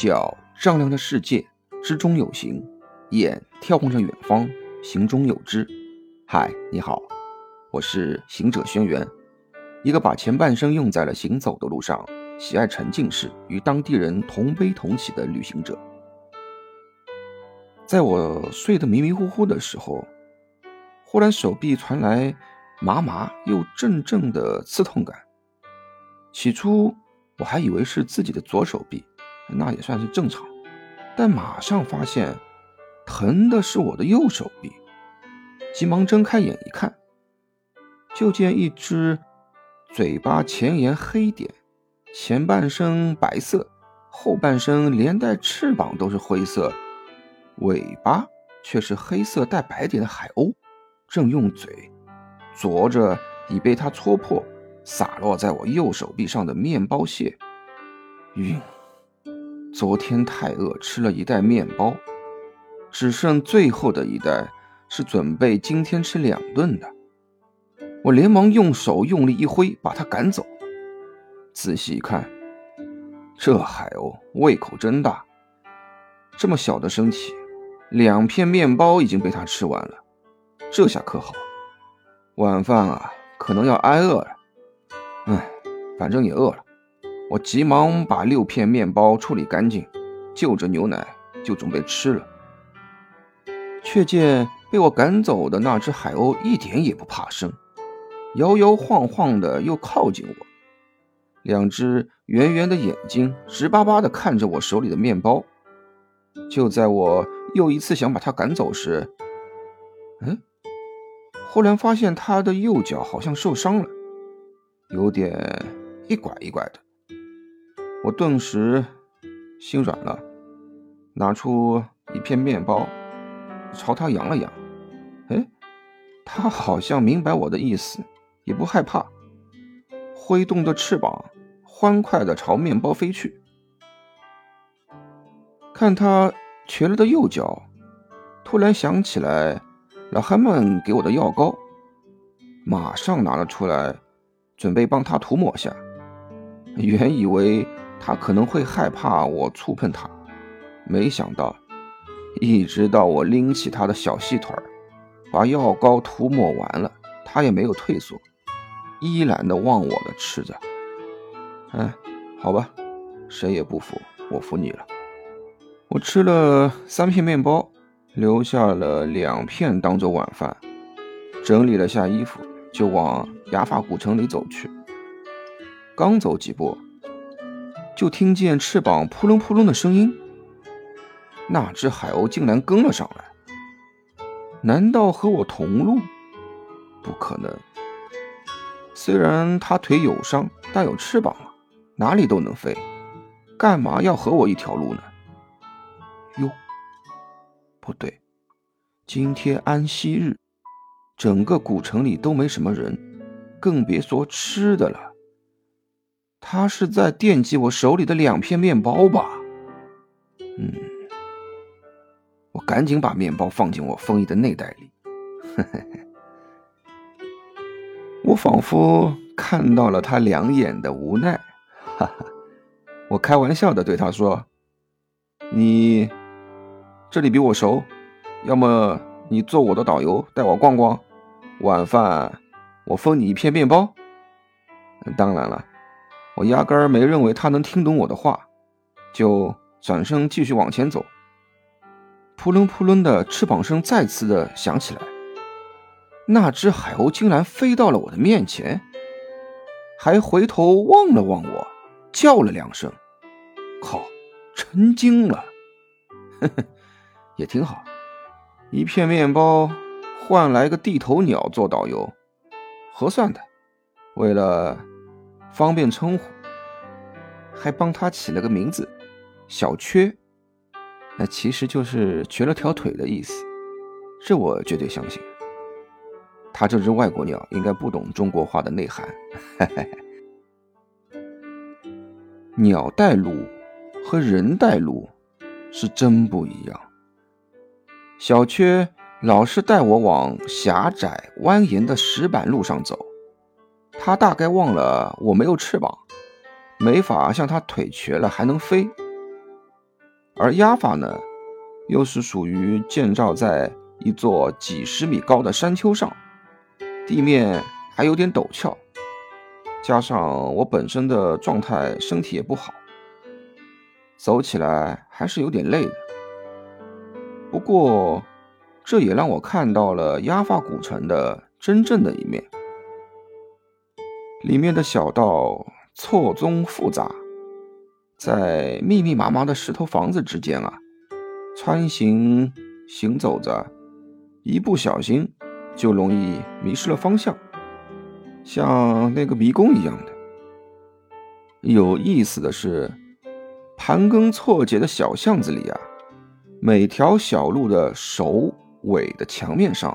脚丈量着世界，之中有形；眼眺望着远方，行中有知。嗨，你好，我是行者轩辕，一个把前半生用在了行走的路上，喜爱沉浸式与当地人同悲同喜的旅行者。在我睡得迷迷糊糊的时候，忽然手臂传来麻麻又阵阵的刺痛感。起初我还以为是自己的左手臂。那也算是正常，但马上发现疼的是我的右手臂，急忙睁开眼一看，就见一只嘴巴前沿黑点，前半身白色，后半身连带翅膀都是灰色，尾巴却是黑色带白点的海鸥，正用嘴啄着已被它戳破、洒落在我右手臂上的面包屑，晕。昨天太饿，吃了一袋面包，只剩最后的一袋是准备今天吃两顿的。我连忙用手用力一挥，把它赶走。仔细一看，这海鸥胃口真大，这么小的身体，两片面包已经被它吃完了。这下可好，晚饭啊，可能要挨饿了。唉，反正也饿了。我急忙把六片面包处理干净，就着牛奶就准备吃了。却见被我赶走的那只海鸥一点也不怕生，摇摇晃晃的又靠近我，两只圆圆的眼睛直巴巴的看着我手里的面包。就在我又一次想把它赶走时，嗯，忽然发现它的右脚好像受伤了，有点一拐一拐的。我顿时心软了，拿出一片面包，朝他扬了扬。哎，他好像明白我的意思，也不害怕，挥动着翅膀，欢快地朝面包飞去。看他瘸了的右脚，突然想起来老汉们给我的药膏，马上拿了出来，准备帮他涂抹下。原以为。他可能会害怕我触碰他，没想到，一直到我拎起他的小细腿儿，把药膏涂抹完了，他也没有退缩，依然的忘我的吃着。哎，好吧，谁也不服，我服你了。我吃了三片面包，留下了两片当做晚饭，整理了下衣服，就往雅法古城里走去。刚走几步。就听见翅膀扑棱扑棱的声音，那只海鸥竟然跟了上来。难道和我同路？不可能。虽然它腿有伤，但有翅膀了，哪里都能飞。干嘛要和我一条路呢？哟，不对，今天安息日，整个古城里都没什么人，更别说吃的了。他是在惦记我手里的两片面包吧？嗯，我赶紧把面包放进我风衣的内袋里。嘿嘿嘿我仿佛看到了他两眼的无奈。哈哈，我开玩笑的对他说：“你这里比我熟，要么你做我的导游带我逛逛，晚饭我分你一片面包。当然了。”我压根儿没认为他能听懂我的话，就转身继续往前走。扑棱扑棱的翅膀声再次的响起来，那只海鸥竟然飞到了我的面前，还回头望了望我，叫了两声。靠，成精了！呵呵，也挺好，一片面包换来个地头鸟做导游，合算的。为了。方便称呼，还帮他起了个名字，小缺，那其实就是瘸了条腿的意思，这我绝对相信。他这只外国鸟应该不懂中国话的内涵。鸟带路和人带路是真不一样。小缺老是带我往狭窄蜿蜒的石板路上走。他大概忘了我没有翅膀，没法像他腿瘸了还能飞。而亚法呢，又是属于建造在一座几十米高的山丘上，地面还有点陡峭，加上我本身的状态，身体也不好，走起来还是有点累的。不过，这也让我看到了亚法古城的真正的一面。里面的小道错综复杂，在密密麻麻的石头房子之间啊，穿行行走着，一不小心就容易迷失了方向，像那个迷宫一样的。有意思的是，盘根错节的小巷子里啊，每条小路的首尾的墙面上，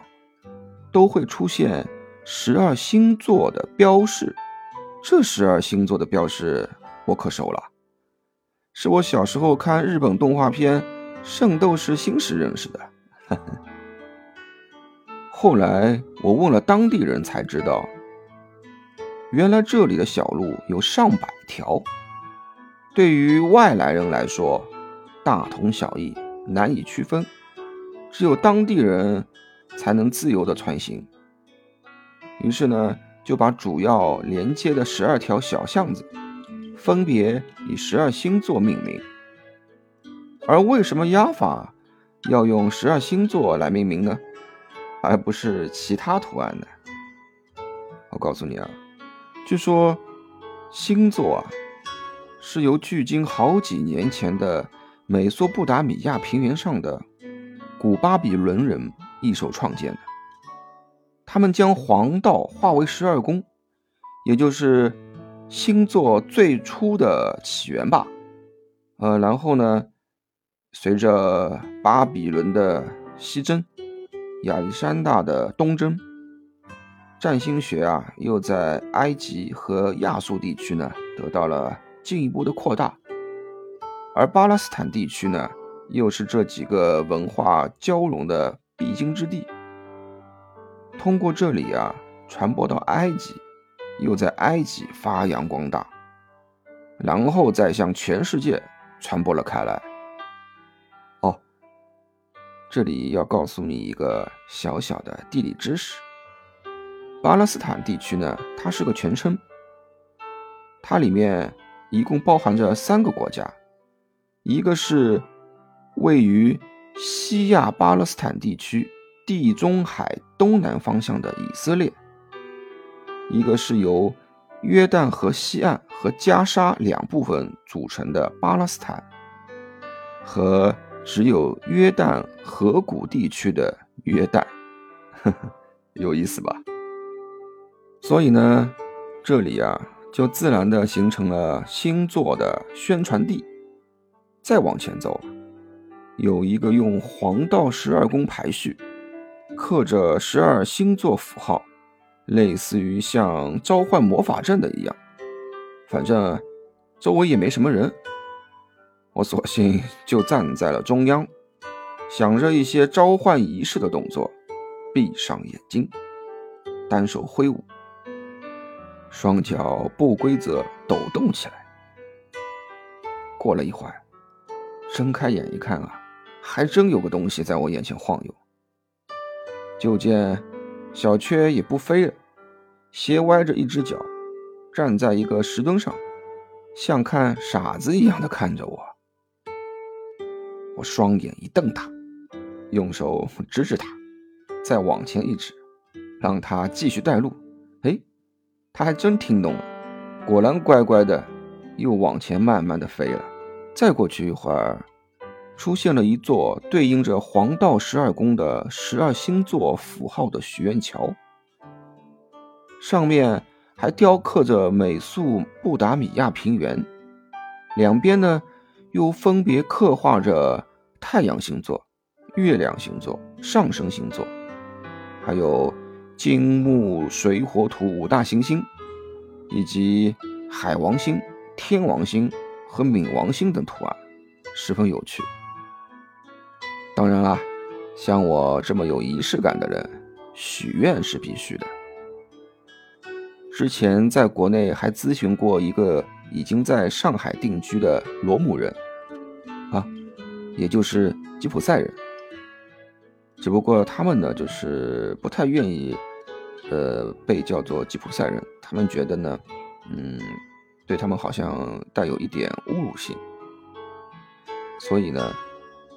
都会出现。十二星座的标识，这十二星座的标识我可熟了，是我小时候看日本动画片《圣斗士星矢》认识的。后来我问了当地人才知道，原来这里的小路有上百条，对于外来人来说大同小异，难以区分，只有当地人才能自由的穿行。于是呢，就把主要连接的十二条小巷子，分别以十二星座命名。而为什么压法要用十二星座来命名呢？而不是其他图案呢？我告诉你啊，据说星座啊，是由距今好几年前的美索不达米亚平原上的古巴比伦人一手创建的。他们将黄道划为十二宫，也就是星座最初的起源吧。呃，然后呢，随着巴比伦的西征，亚历山大的东征，占星学啊，又在埃及和亚述地区呢得到了进一步的扩大，而巴勒斯坦地区呢，又是这几个文化交融的必经之地。通过这里啊，传播到埃及，又在埃及发扬光大，然后再向全世界传播了开来。哦，这里要告诉你一个小小的地理知识：巴勒斯坦地区呢，它是个全称，它里面一共包含着三个国家，一个是位于西亚巴勒斯坦地区。地中海东南方向的以色列，一个是由约旦河西岸和加沙两部分组成的巴勒斯坦，和只有约旦河谷地区的约旦，呵呵，有意思吧？所以呢，这里啊就自然的形成了星座的宣传地。再往前走，有一个用黄道十二宫排序。刻着十二星座符号，类似于像召唤魔法阵的一样。反正周围也没什么人，我索性就站在了中央，想着一些召唤仪式的动作，闭上眼睛，单手挥舞，双脚不规则抖动起来。过了一会儿，睁开眼一看啊，还真有个东西在我眼前晃悠。就见小雀也不飞了，斜歪着一只脚，站在一个石墩上，像看傻子一样的看着我。我双眼一瞪他，用手指指他，再往前一指，让他继续带路。哎，他还真听懂了，果然乖乖的，又往前慢慢的飞了。再过去一会儿。出现了一座对应着黄道十二宫的十二星座符号的许愿桥，上面还雕刻着美素不达米亚平原，两边呢又分别刻画着太阳星座、月亮星座、上升星座，还有金木水火土五大行星，以及海王星、天王星和冥王星等图案，十分有趣。当然啦，像我这么有仪式感的人，许愿是必须的。之前在国内还咨询过一个已经在上海定居的罗姆人，啊，也就是吉普赛人。只不过他们呢，就是不太愿意，呃，被叫做吉普赛人。他们觉得呢，嗯，对他们好像带有一点侮辱性。所以呢，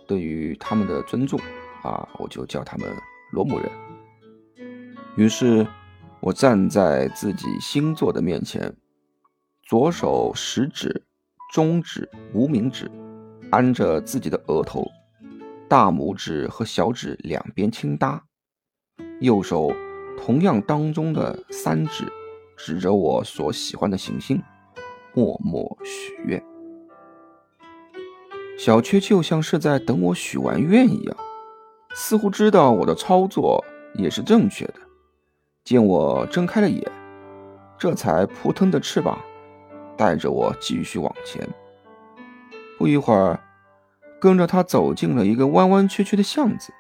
对于他们的尊重啊，我就叫他们罗姆人。于是，我站在自己星座的面前，左手食指、中指、无名指按着自己的额头。大拇指和小指两边轻搭，右手同样当中的三指指着我所喜欢的行星，默默许愿。小雀就像是在等我许完愿一样，似乎知道我的操作也是正确的。见我睁开了眼，这才扑腾的翅膀，带着我继续往前。不一会儿。跟着他走进了一个弯弯曲曲的巷子，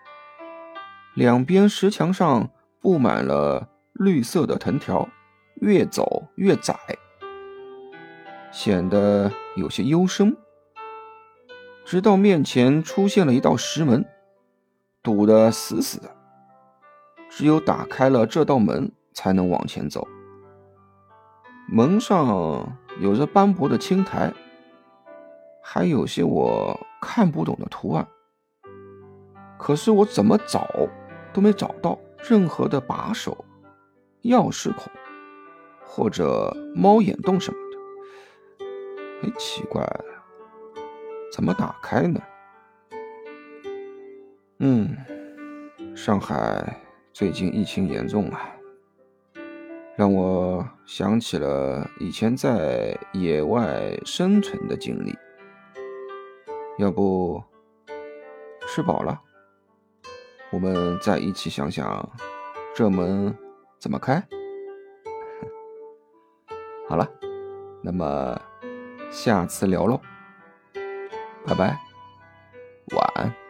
两边石墙上布满了绿色的藤条，越走越窄，显得有些幽深。直到面前出现了一道石门，堵得死死的，只有打开了这道门才能往前走。门上有着斑驳的青苔，还有些我。看不懂的图案，可是我怎么找都没找到任何的把手、钥匙孔或者猫眼洞什么的。哎，奇怪，怎么打开呢？嗯，上海最近疫情严重啊，让我想起了以前在野外生存的经历。要不吃饱了，我们再一起想想这门怎么开。好了，那么下次聊喽，拜拜，晚安。